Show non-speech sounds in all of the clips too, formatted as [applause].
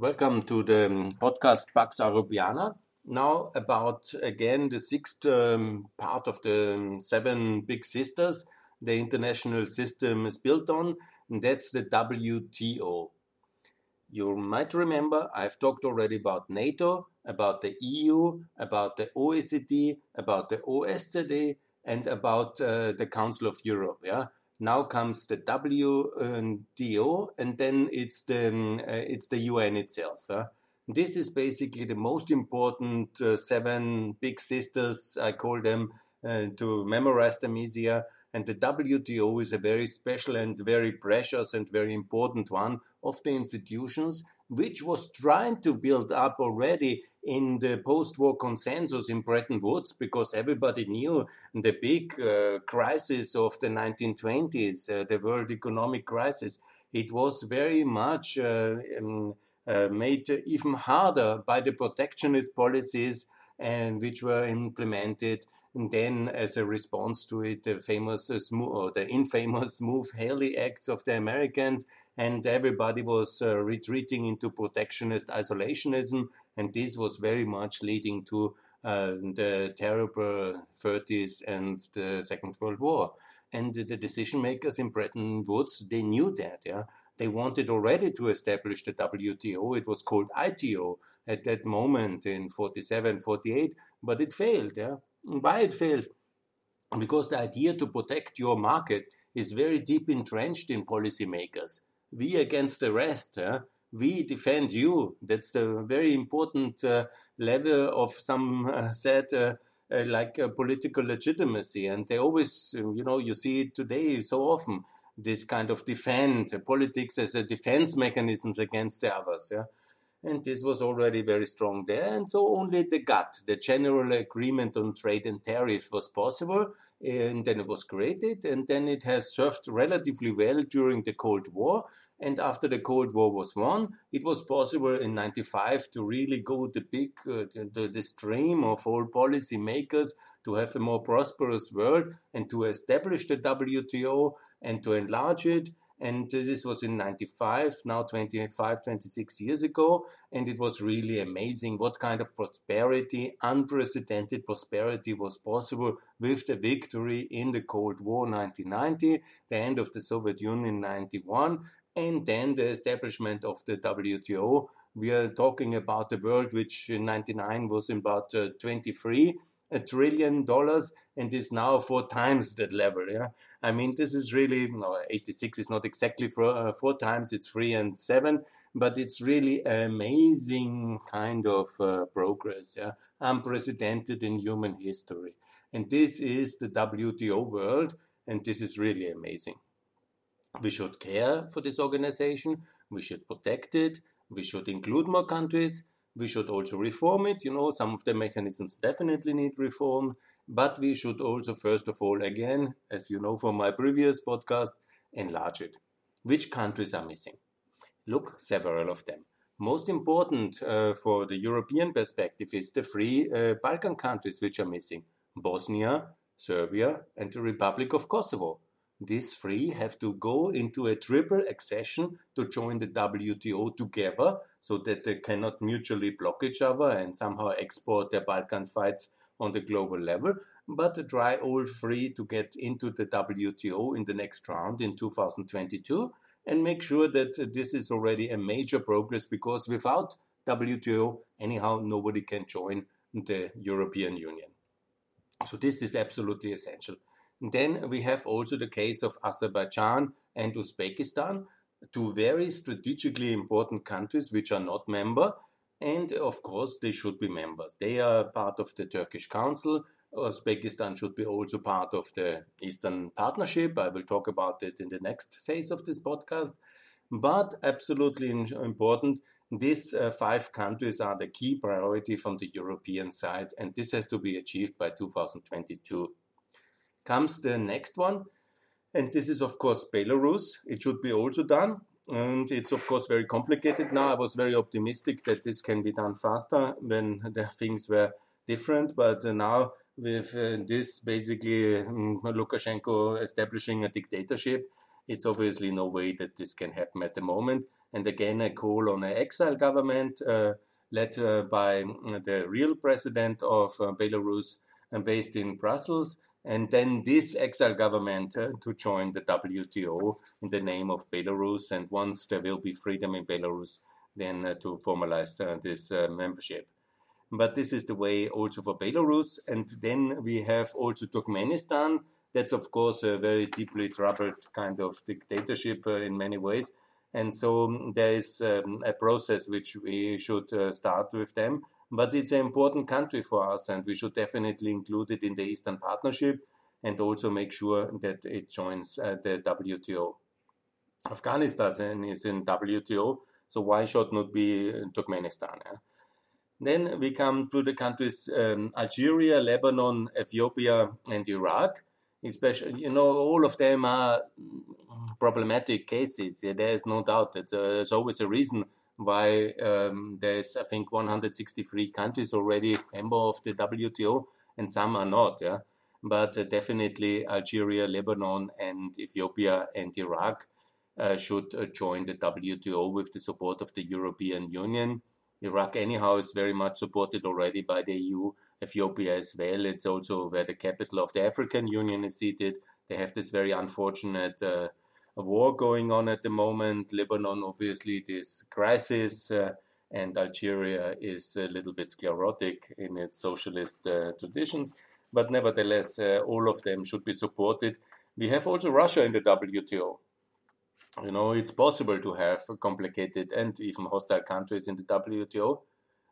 Welcome to the um, podcast Pax Europiana. Now, about again the sixth um, part of the um, seven big sisters the international system is built on, and that's the WTO. You might remember I've talked already about NATO, about the EU, about the OECD, about the OSCE, and about uh, the Council of Europe. Yeah. Now comes the WTO, and then it's the um, uh, it's the UN itself. This is basically the most important uh, seven big sisters. I call them uh, to memorize them easier. And the WTO is a very special and very precious and very important one of the institutions which was trying to build up already in the post-war consensus in Bretton Woods because everybody knew the big uh, crisis of the 1920s, uh, the world economic crisis. It was very much uh, um, uh, made even harder by the protectionist policies and which were implemented and then, as a response to it, the famous uh, or the infamous Smoot Hawley Acts of the Americans, and everybody was uh, retreating into protectionist isolationism, and this was very much leading to uh, the terrible 30s and the Second World War. And the decision makers in Bretton Woods, they knew that, yeah. They wanted already to establish the WTO. It was called ITO at that moment in 47, 48, but it failed, yeah why it failed? Because the idea to protect your market is very deep entrenched in policymakers. We against the rest, uh, we defend you. That's the very important uh, level of some uh, said uh, uh, like political legitimacy. And they always, you know, you see it today so often. This kind of defend politics as a defense mechanism against the others. Yeah? And this was already very strong there. And so only the GATT, the General Agreement on Trade and Tariff, was possible, and then it was created, and then it has served relatively well during the Cold War. And after the Cold War was won, it was possible in 95 to really go the big, uh, the, the stream of all policy makers to have a more prosperous world and to establish the WTO and to enlarge it and this was in 95 now 25 26 years ago. And it was really amazing what kind of prosperity unprecedented prosperity was possible with the victory in the cold war 1990 the end of the soviet union 91 and then the establishment of the wto we are talking about a world which in 99 was about uh, 23 a trillion dollars and is now four times that level. Yeah, I mean this is really no, 86 is not exactly four, uh, four times. It's three and seven, but it's really amazing kind of uh, progress. Yeah, unprecedented in human history, and this is the WTO world, and this is really amazing. We should care for this organization. We should protect it. We should include more countries we should also reform it. You know, some of the mechanisms definitely need reform, but we should also, first of all, again, as you know from my previous podcast, enlarge it. Which countries are missing? Look, several of them. Most important uh, for the European perspective is the three uh, Balkan countries which are missing Bosnia, Serbia, and the Republic of Kosovo. These three have to go into a triple accession to join the WTO together so that they cannot mutually block each other and somehow export their Balkan fights on the global level, but try all three to get into the WTO in the next round in 2022 and make sure that this is already a major progress because without WTO, anyhow, nobody can join the European Union. So this is absolutely essential. Then we have also the case of Azerbaijan and Uzbekistan, two very strategically important countries which are not member. And of course, they should be members. They are part of the Turkish Council. Uzbekistan should be also part of the Eastern Partnership. I will talk about it in the next phase of this podcast. But absolutely important, these uh, five countries are the key priority from the European side, and this has to be achieved by 2022 comes the next one. And this is, of course, Belarus. It should be also done. And it's, of course, very complicated now. I was very optimistic that this can be done faster when the things were different. But uh, now, with uh, this basically um, Lukashenko establishing a dictatorship, it's obviously no way that this can happen at the moment. and again a call on an exile government uh, led uh, by the real president of uh, Belarus and based in Brussels, and then this exile government uh, to join the WTO in the name of Belarus. And once there will be freedom in Belarus, then uh, to formalize uh, this membership. But this is the way also for Belarus. And then we have also Turkmenistan. That's, of course, a very deeply troubled kind of dictatorship in many ways. And so um, there is um, a process which we should start with them. But it's an important country for us, and we should definitely include it in the Eastern Partnership and also make sure that it joins uh, the WTO. Afghanistan is in WTO, so why should not be Turkmenistan? Yeah? Then we come to the countries um, Algeria, Lebanon, Ethiopia, and Iraq. Especially, you know, all of them are problematic cases. Yeah, there is no doubt that uh, there's always a reason why um, there's, I think, 163 countries already member of the WTO, and some are not. Yeah, but uh, definitely Algeria, Lebanon, and Ethiopia and Iraq uh, should uh, join the WTO with the support of the European Union. Iraq, anyhow, is very much supported already by the EU. Ethiopia as well. It's also where the capital of the African Union is seated. They have this very unfortunate uh, war going on at the moment. Lebanon, obviously, this crisis, uh, and Algeria is a little bit sclerotic in its socialist uh, traditions. But nevertheless, uh, all of them should be supported. We have also Russia in the WTO. You know, it's possible to have complicated and even hostile countries in the WTO.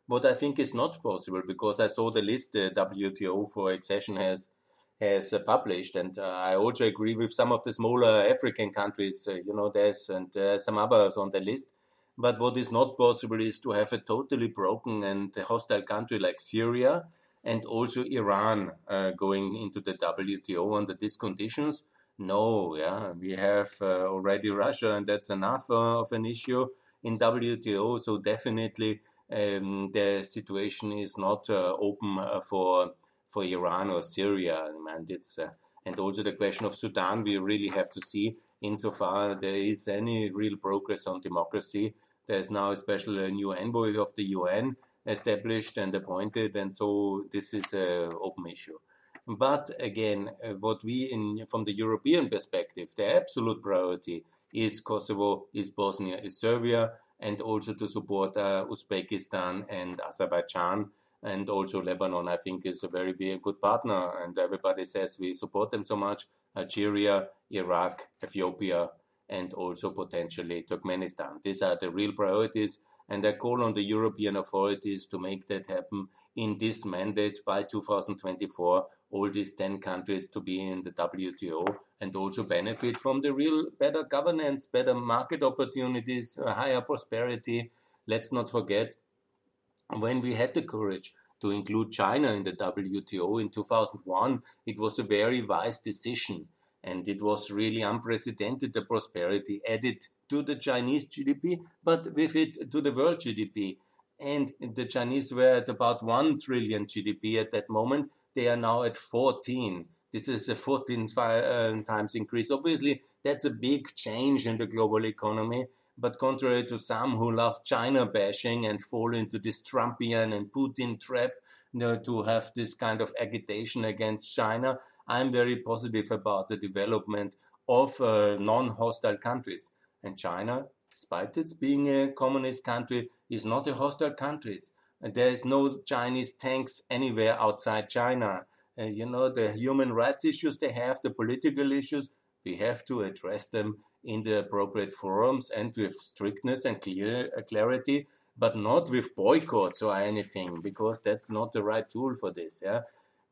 What I think is not possible, because I saw the list the WTO for accession has has uh, published, and uh, I also agree with some of the smaller African countries. Uh, you know, there's and some others on the list. But what is not possible is to have a totally broken and hostile country like Syria and also Iran uh, going into the WTO under these conditions. No, yeah, we have uh, already Russia, and that's enough uh, of an issue in WTO. So definitely, um, the situation is not open for for Iran or Syria, and it's uh, and also the question of Sudan. We really have to see insofar there is any real progress on democracy. There's now especially a new envoy of the UN established and appointed, and so this is an open issue. But again, uh, what we in from the European perspective, the absolute priority is Kosovo, is Bosnia, is Serbia, and also to support uh, Uzbekistan and Azerbaijan and also Lebanon, I think, is a very good partner. And everybody says we support them so much. Algeria, Iraq, Ethiopia, and also potentially Turkmenistan. These are the real priorities. And I call on the European authorities to make that happen in this mandate by 2024. All these 10 countries to be in the WTO and also benefit from the real better governance, better market opportunities, higher prosperity. Let's not forget when we had the courage to include China in the WTO in 2001, it was a very wise decision. And it was really unprecedented, the prosperity added to the Chinese GDP, but with it to the world GDP. And the Chinese were at about 1 trillion GDP at that moment. They are now at 14. This is a 14 uh, times increase. Obviously, that's a big change in the global economy. But contrary to some who love China bashing and fall into this Trumpian and Putin trap, you know, to have this kind of agitation against China, I'm very positive about the development of uh, non hostile countries. And China, despite its being a communist country, is not a hostile country. There is no Chinese tanks anywhere outside China. Uh, you know, the human rights issues they have, the political issues, we have to address them in the appropriate forums and with strictness and clear uh, clarity, but not with boycotts or anything, because that's not the right tool for this. Yeah,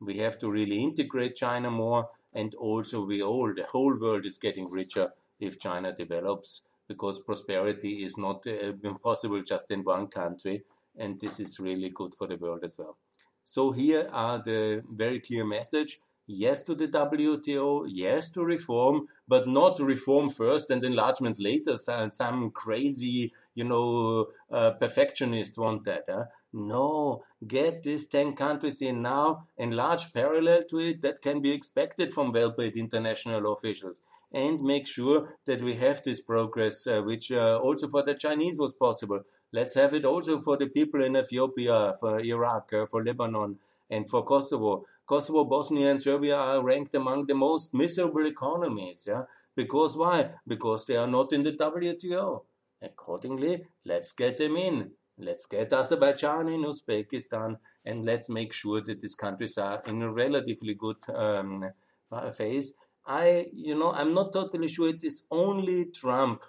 we have to really integrate China more, and also we all, the whole world is getting richer if China develops, because prosperity is not uh, possible just in one country, and this is really good for the world as well. So here are the very clear message yes to the WTO, yes to reform, but not reform first and enlargement later. Some crazy, you know, uh, perfectionists want that. Huh? No, get these 10 countries in now, enlarge parallel to it. That can be expected from well paid international officials. and make sure that we have this progress, uh, which uh, also for the Chinese was possible. Let's have it also for the people in Ethiopia, for Iraq, uh, for Lebanon, and for Kosovo. Kosovo, Bosnia, and Serbia are ranked among the most miserable economies. Yeah, because why? Because they are not in the WTO. Accordingly, let's get them in. Let's get Azerbaijan in Uzbekistan, and let's make sure that these countries are in a relatively good um, phase. I, you know, I'm not totally sure it is only Trump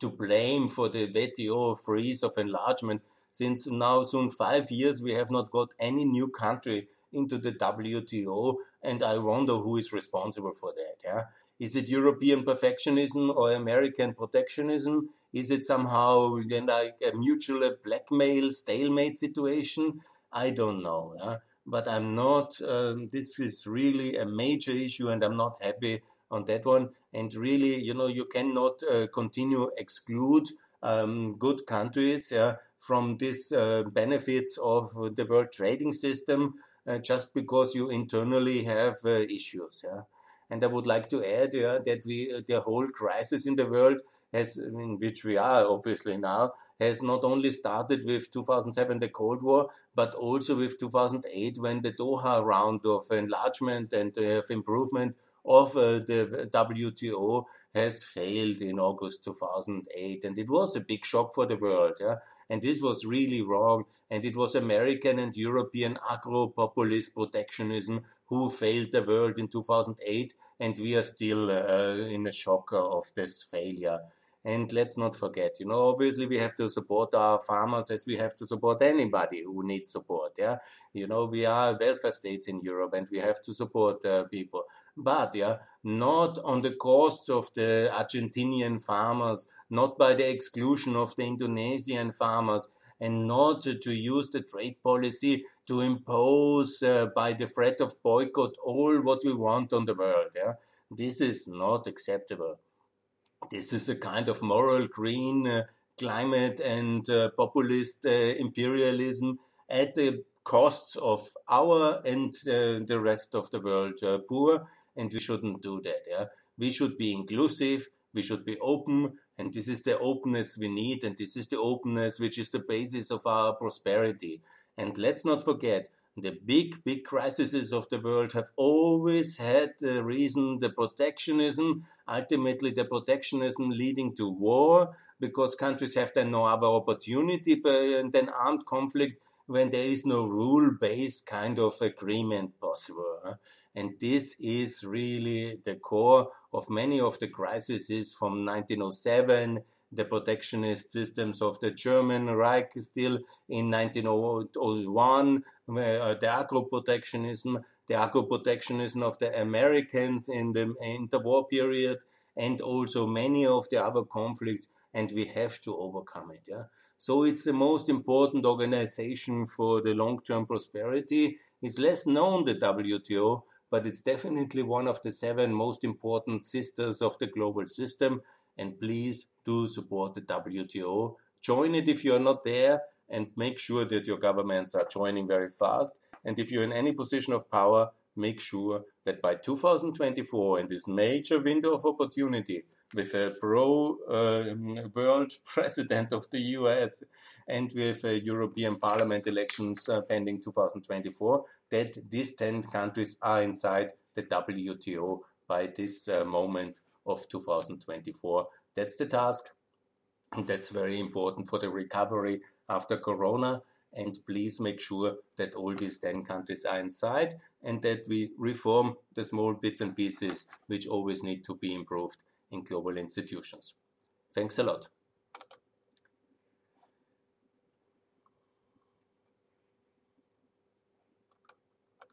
to blame for the WTO freeze of enlargement since now soon five years we have not got any new country into the WTO and I wonder who is responsible for that yeah is it European perfectionism or American protectionism is it somehow like a mutual blackmail stalemate situation I don't know yeah? but I'm not um, this is really a major issue and I'm not happy on that one. And really, you know, you cannot uh, continue exclude um, good countries yeah, from these uh, benefits of the world trading system uh, just because you internally have uh, issues. Yeah. And I would like to add yeah, that we the whole crisis in the world has, in which we are obviously now, has not only started with 2007, the Cold War, but also with 2008, when the Doha round of enlargement and of improvement of uh, the WTO has failed in August 2008. And it was a big shock for the world. Yeah? And this was really wrong. And it was American and European agro populist protectionism who failed the world in 2008. And we are still uh, in a shock of this failure. And let's not forget, you know, obviously we have to support our farmers as we have to support anybody who needs support. Yeah, you know, we are welfare states in Europe and we have to support uh, people but yeah, not on the costs of the Argentinian farmers, not by the exclusion of the Indonesian farmers, and not to use the trade policy to impose uh, by the threat of boycott all what we want on the world. Yeah? This is not acceptable. This is a kind of moral green uh, climate and uh, populist uh, imperialism at the costs of our and uh, the rest of the world uh, poor and we shouldn't do that. Yeah, we should be inclusive. We should be open, and this is the openness we need, and this is the openness which is the basis of our prosperity. And let's not forget, the big, big crises of the world have always had the reason the protectionism, ultimately the protectionism leading to war, because countries have then no other opportunity than armed conflict when there is no rule based kind of agreement possible. And this is really the core of many of the crises from 1907, the protectionist systems of the German Reich still in 1901, uh, the agro-protectionism, the agro-protectionism of the Americans in the interwar period, and also many of the other conflicts, and we have to overcome it. Yeah? So it's the most important organization for the long-term prosperity. It's less known, the WTO, but it's definitely one of the seven most important sisters of the global system. And please do support the WTO. Join it if you're not there, and make sure that your governments are joining very fast. And if you're in any position of power, make sure that by 2024, in this major window of opportunity, with a pro uh, world [laughs] president of the US and with uh, European Parliament elections uh, pending 2024, that these 10 countries are inside the WTO by this uh, moment of 2024. That's the task. And that's very important for the recovery after Corona. And please make sure that all these 10 countries are inside and that we reform the small bits and pieces which always need to be improved in global institutions. Thanks a lot.